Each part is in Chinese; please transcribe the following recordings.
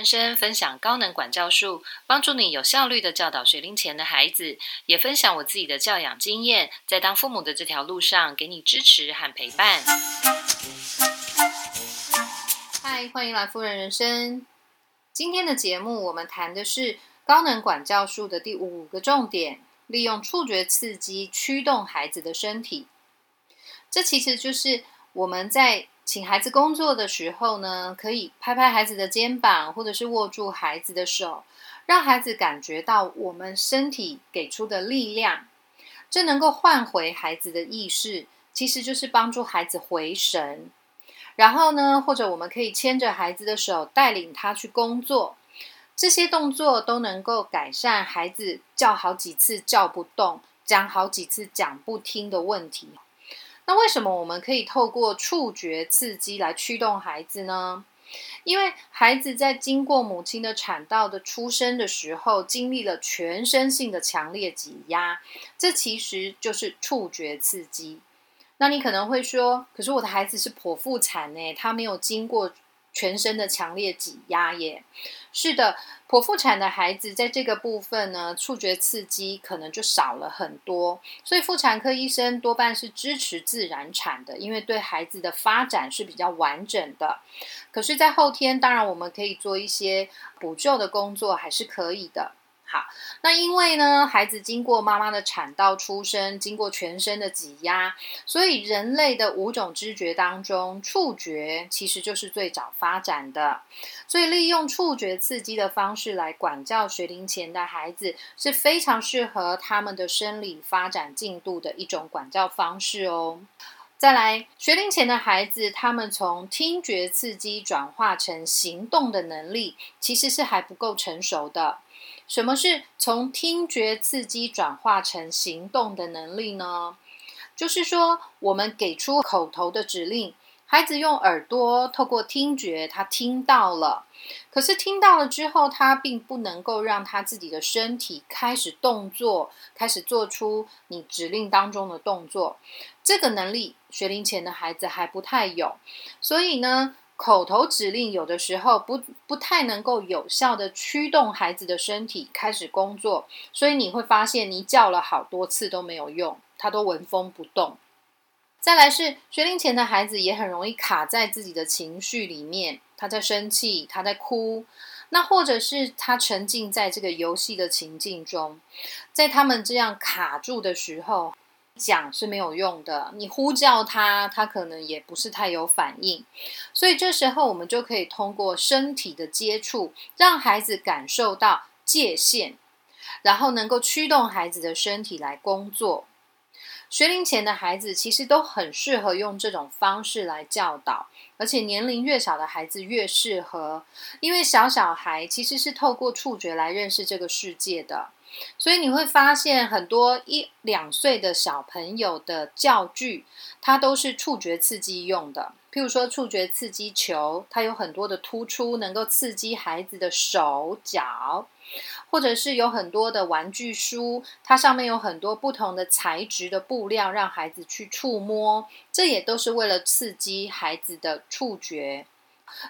人生分享高能管教术，帮助你有效率的教导学龄前的孩子，也分享我自己的教养经验，在当父母的这条路上给你支持和陪伴。嗨，欢迎来夫人人生。今天的节目我们谈的是高能管教术的第五个重点：利用触觉刺激驱动孩子的身体。这其实就是我们在。请孩子工作的时候呢，可以拍拍孩子的肩膀，或者是握住孩子的手，让孩子感觉到我们身体给出的力量，这能够唤回孩子的意识，其实就是帮助孩子回神。然后呢，或者我们可以牵着孩子的手，带领他去工作，这些动作都能够改善孩子叫好几次叫不动，讲好几次讲不听的问题。那为什么我们可以透过触觉刺激来驱动孩子呢？因为孩子在经过母亲的产道的出生的时候，经历了全身性的强烈挤压，这其实就是触觉刺激。那你可能会说，可是我的孩子是剖腹产呢，他没有经过。全身的强烈挤压耶，是的，剖腹产的孩子在这个部分呢，触觉刺激可能就少了很多，所以妇产科医生多半是支持自然产的，因为对孩子的发展是比较完整的。可是，在后天，当然我们可以做一些补救的工作，还是可以的。好，那因为呢，孩子经过妈妈的产道出生，经过全身的挤压，所以人类的五种知觉当中，触觉其实就是最早发展的。所以利用触觉刺激的方式来管教学龄前的孩子，是非常适合他们的生理发展进度的一种管教方式哦。再来，学龄前的孩子，他们从听觉刺激转化成行动的能力，其实是还不够成熟的。什么是从听觉刺激转化成行动的能力呢？就是说，我们给出口头的指令，孩子用耳朵透过听觉，他听到了。可是听到了之后，他并不能够让他自己的身体开始动作，开始做出你指令当中的动作。这个能力，学龄前的孩子还不太有。所以呢？口头指令有的时候不不太能够有效的驱动孩子的身体开始工作，所以你会发现你叫了好多次都没有用，他都纹风不动。再来是学龄前的孩子也很容易卡在自己的情绪里面，他在生气，他在哭，那或者是他沉浸在这个游戏的情境中，在他们这样卡住的时候。讲是没有用的，你呼叫他，他可能也不是太有反应，所以这时候我们就可以通过身体的接触，让孩子感受到界限，然后能够驱动孩子的身体来工作。学龄前的孩子其实都很适合用这种方式来教导，而且年龄越小的孩子越适合，因为小小孩其实是透过触觉来认识这个世界的。所以你会发现，很多一两岁的小朋友的教具，它都是触觉刺激用的。譬如说，触觉刺激球，它有很多的突出，能够刺激孩子的手脚；或者是有很多的玩具书，它上面有很多不同的材质的布料，让孩子去触摸，这也都是为了刺激孩子的触觉。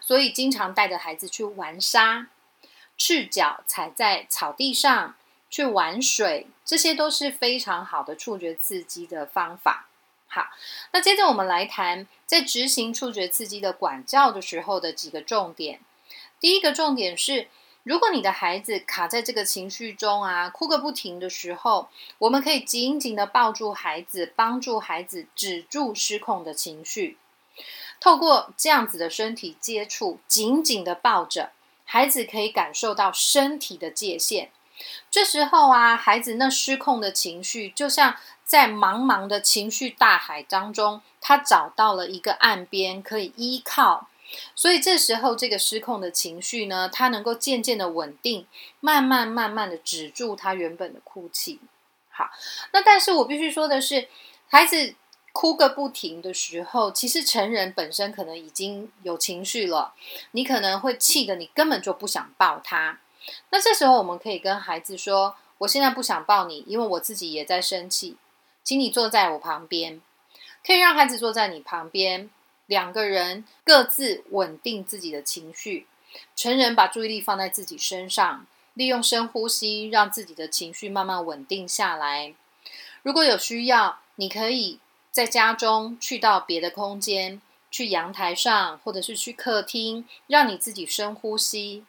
所以，经常带着孩子去玩沙，赤脚踩在草地上。去玩水，这些都是非常好的触觉刺激的方法。好，那接着我们来谈在执行触觉刺激的管教的时候的几个重点。第一个重点是，如果你的孩子卡在这个情绪中啊，哭个不停的时候，我们可以紧紧的抱住孩子，帮助孩子止住失控的情绪。透过这样子的身体接触，紧紧的抱着孩子，可以感受到身体的界限。这时候啊，孩子那失控的情绪，就像在茫茫的情绪大海当中，他找到了一个岸边可以依靠。所以这时候，这个失控的情绪呢，他能够渐渐的稳定，慢慢慢慢的止住他原本的哭泣。好，那但是我必须说的是，孩子哭个不停的时候，其实成人本身可能已经有情绪了，你可能会气的，你根本就不想抱他。那这时候，我们可以跟孩子说：“我现在不想抱你，因为我自己也在生气，请你坐在我旁边。”可以让孩子坐在你旁边，两个人各自稳定自己的情绪。成人把注意力放在自己身上，利用深呼吸，让自己的情绪慢慢稳定下来。如果有需要，你可以在家中去到别的空间，去阳台上，或者是去客厅，让你自己深呼吸。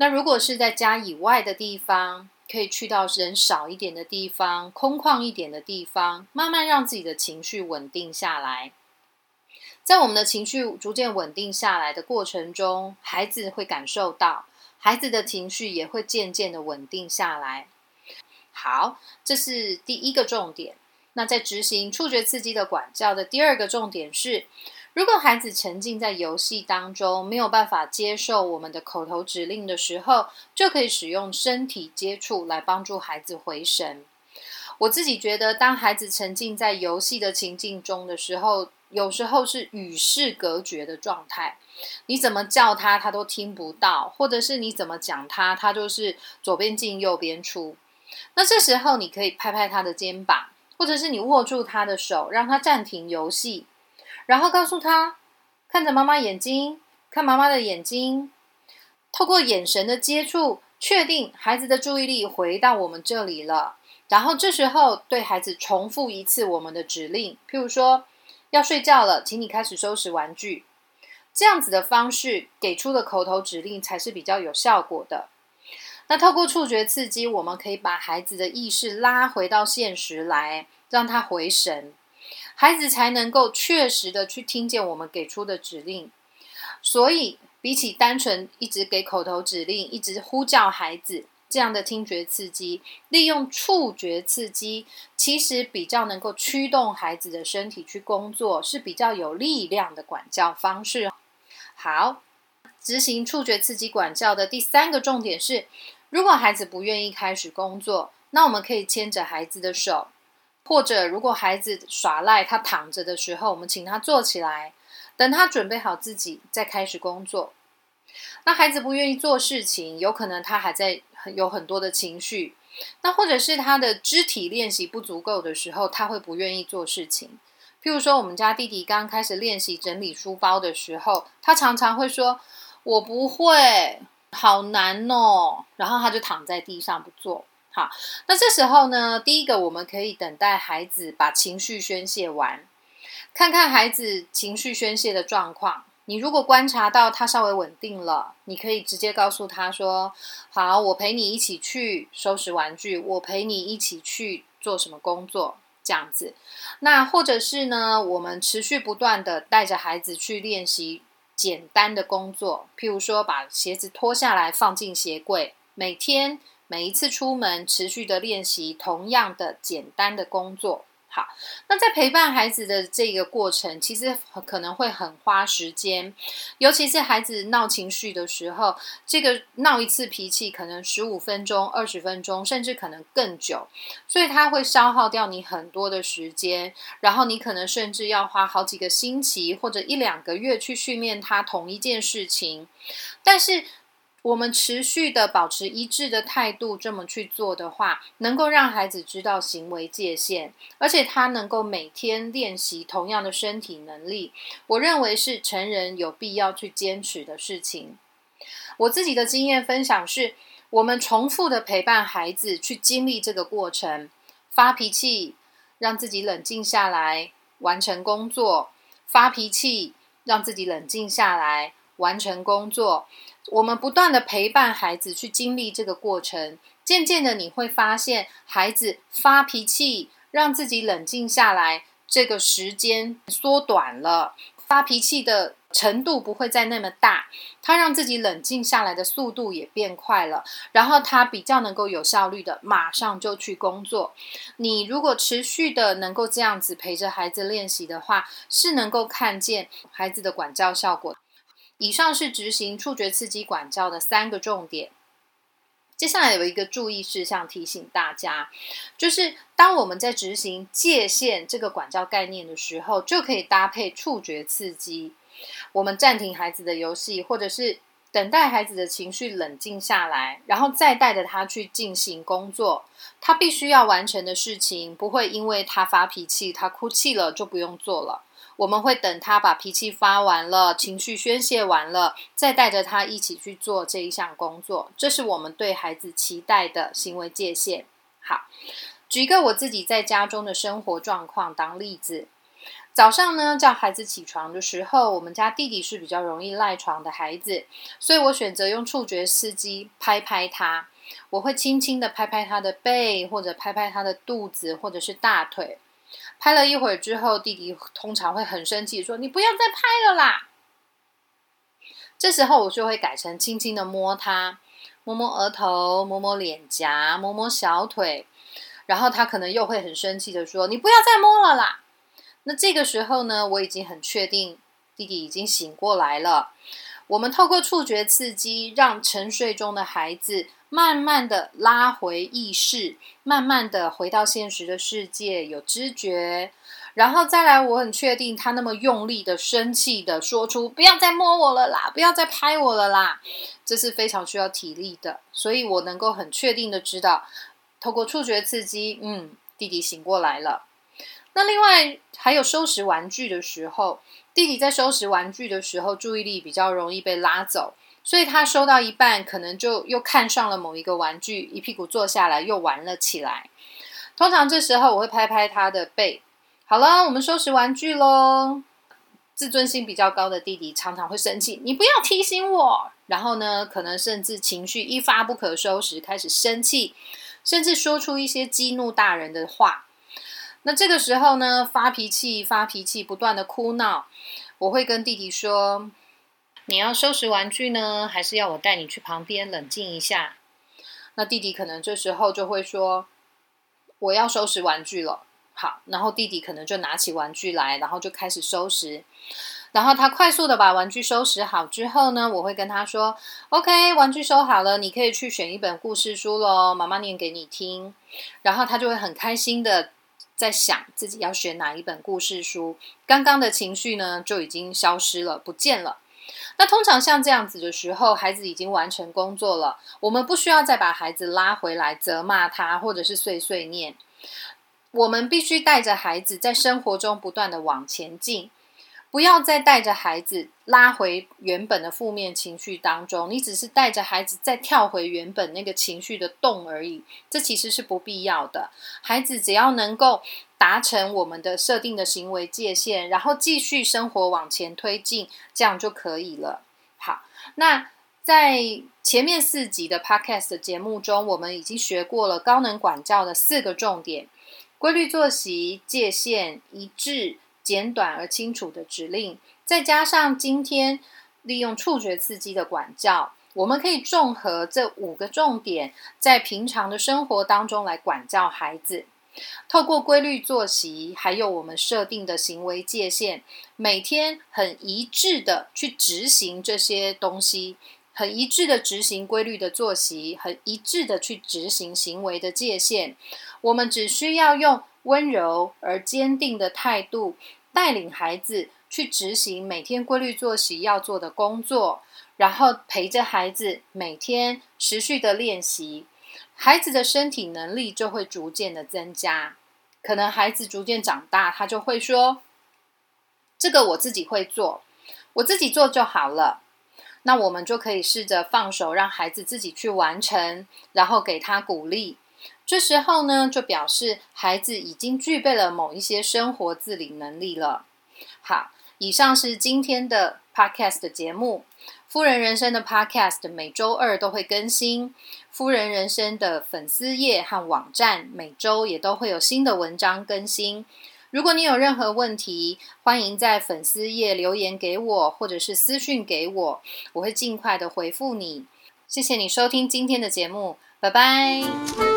那如果是在家以外的地方，可以去到人少一点的地方，空旷一点的地方，慢慢让自己的情绪稳定下来。在我们的情绪逐渐稳定下来的过程中，孩子会感受到，孩子的情绪也会渐渐的稳定下来。好，这是第一个重点。那在执行触觉刺激的管教的第二个重点是。如果孩子沉浸在游戏当中，没有办法接受我们的口头指令的时候，就可以使用身体接触来帮助孩子回神。我自己觉得，当孩子沉浸在游戏的情境中的时候，有时候是与世隔绝的状态。你怎么叫他，他都听不到；或者是你怎么讲他，他就是左边进右边出。那这时候，你可以拍拍他的肩膀，或者是你握住他的手，让他暂停游戏。然后告诉他，看着妈妈眼睛，看妈妈的眼睛，透过眼神的接触，确定孩子的注意力回到我们这里了。然后这时候对孩子重复一次我们的指令，譬如说要睡觉了，请你开始收拾玩具。这样子的方式给出的口头指令才是比较有效果的。那透过触觉刺激，我们可以把孩子的意识拉回到现实来，让他回神。孩子才能够确实的去听见我们给出的指令，所以比起单纯一直给口头指令、一直呼叫孩子这样的听觉刺激，利用触觉刺激，其实比较能够驱动孩子的身体去工作，是比较有力量的管教方式。好，执行触觉刺激管教的第三个重点是，如果孩子不愿意开始工作，那我们可以牵着孩子的手。或者，如果孩子耍赖，他躺着的时候，我们请他坐起来，等他准备好自己再开始工作。那孩子不愿意做事情，有可能他还在有很多的情绪。那或者是他的肢体练习不足够的时候，他会不愿意做事情。譬如说，我们家弟弟刚开始练习整理书包的时候，他常常会说：“我不会，好难哦。”然后他就躺在地上不做。好，那这时候呢，第一个我们可以等待孩子把情绪宣泄完，看看孩子情绪宣泄的状况。你如果观察到他稍微稳定了，你可以直接告诉他说：“好，我陪你一起去收拾玩具，我陪你一起去做什么工作。”这样子。那或者是呢，我们持续不断的带着孩子去练习简单的工作，譬如说把鞋子脱下来放进鞋柜，每天。每一次出门，持续的练习同样的简单的工作。好，那在陪伴孩子的这个过程，其实可能会很花时间，尤其是孩子闹情绪的时候，这个闹一次脾气可能十五分钟、二十分钟，甚至可能更久，所以它会消耗掉你很多的时间，然后你可能甚至要花好几个星期或者一两个月去训练他同一件事情，但是。我们持续的保持一致的态度，这么去做的话，能够让孩子知道行为界限，而且他能够每天练习同样的身体能力。我认为是成人有必要去坚持的事情。我自己的经验分享是，我们重复的陪伴孩子去经历这个过程，发脾气，让自己冷静下来，完成工作；发脾气，让自己冷静下来，完成工作。我们不断的陪伴孩子去经历这个过程，渐渐的你会发现，孩子发脾气，让自己冷静下来，这个时间缩短了，发脾气的程度不会再那么大，他让自己冷静下来的速度也变快了，然后他比较能够有效率的马上就去工作。你如果持续的能够这样子陪着孩子练习的话，是能够看见孩子的管教效果。以上是执行触觉刺激管教的三个重点。接下来有一个注意事项提醒大家，就是当我们在执行界限这个管教概念的时候，就可以搭配触觉刺激。我们暂停孩子的游戏，或者是等待孩子的情绪冷静下来，然后再带着他去进行工作。他必须要完成的事情，不会因为他发脾气、他哭泣了就不用做了。我们会等他把脾气发完了，情绪宣泄完了，再带着他一起去做这一项工作。这是我们对孩子期待的行为界限。好，举一个我自己在家中的生活状况当例子。早上呢，叫孩子起床的时候，我们家弟弟是比较容易赖床的孩子，所以我选择用触觉刺激拍拍他。我会轻轻的拍拍他的背，或者拍拍他的肚子，或者是大腿。拍了一会儿之后，弟弟通常会很生气，说：“你不要再拍了啦！”这时候我就会改成轻轻的摸他，摸摸额头，摸摸脸颊，摸摸小腿。然后他可能又会很生气的说：“你不要再摸了啦！”那这个时候呢，我已经很确定弟弟已经醒过来了。我们透过触觉刺激，让沉睡中的孩子。慢慢的拉回意识，慢慢的回到现实的世界，有知觉，然后再来，我很确定他那么用力的生气的说出“不要再摸我了啦，不要再拍我了啦”，这是非常需要体力的，所以我能够很确定的知道，透过触觉刺激，嗯，弟弟醒过来了。那另外还有收拾玩具的时候，弟弟在收拾玩具的时候，注意力比较容易被拉走。所以他收到一半，可能就又看上了某一个玩具，一屁股坐下来又玩了起来。通常这时候我会拍拍他的背，好了，我们收拾玩具喽。自尊心比较高的弟弟常常会生气，你不要提醒我。然后呢，可能甚至情绪一发不可收拾，开始生气，甚至说出一些激怒大人的话。那这个时候呢，发脾气，发脾气，不断的哭闹，我会跟弟弟说。你要收拾玩具呢，还是要我带你去旁边冷静一下？那弟弟可能这时候就会说：“我要收拾玩具了。”好，然后弟弟可能就拿起玩具来，然后就开始收拾。然后他快速的把玩具收拾好之后呢，我会跟他说：“OK，玩具收好了，你可以去选一本故事书喽，妈妈念给你听。”然后他就会很开心的在想自己要选哪一本故事书。刚刚的情绪呢就已经消失了，不见了。那通常像这样子的时候，孩子已经完成工作了，我们不需要再把孩子拉回来责骂他，或者是碎碎念。我们必须带着孩子在生活中不断的往前进。不要再带着孩子拉回原本的负面情绪当中，你只是带着孩子再跳回原本那个情绪的洞而已，这其实是不必要的。孩子只要能够达成我们的设定的行为界限，然后继续生活往前推进，这样就可以了。好，那在前面四集的 Podcast 节目中，我们已经学过了高能管教的四个重点：规律作息、界限一致。简短而清楚的指令，再加上今天利用触觉刺激的管教，我们可以综合这五个重点，在平常的生活当中来管教孩子。透过规律作息，还有我们设定的行为界限，每天很一致的去执行这些东西，很一致的执行规律的作息，很一致的去执行行为的界限。我们只需要用温柔而坚定的态度。带领孩子去执行每天规律作息要做的工作，然后陪着孩子每天持续的练习，孩子的身体能力就会逐渐的增加。可能孩子逐渐长大，他就会说：“这个我自己会做，我自己做就好了。”那我们就可以试着放手，让孩子自己去完成，然后给他鼓励。这时候呢，就表示孩子已经具备了某一些生活自理能力了。好，以上是今天的 Podcast 节目。夫人人生的 Podcast 每周二都会更新，夫人人生的粉丝页和网站每周也都会有新的文章更新。如果你有任何问题，欢迎在粉丝页留言给我，或者是私讯给我，我会尽快的回复你。谢谢你收听今天的节目，拜拜。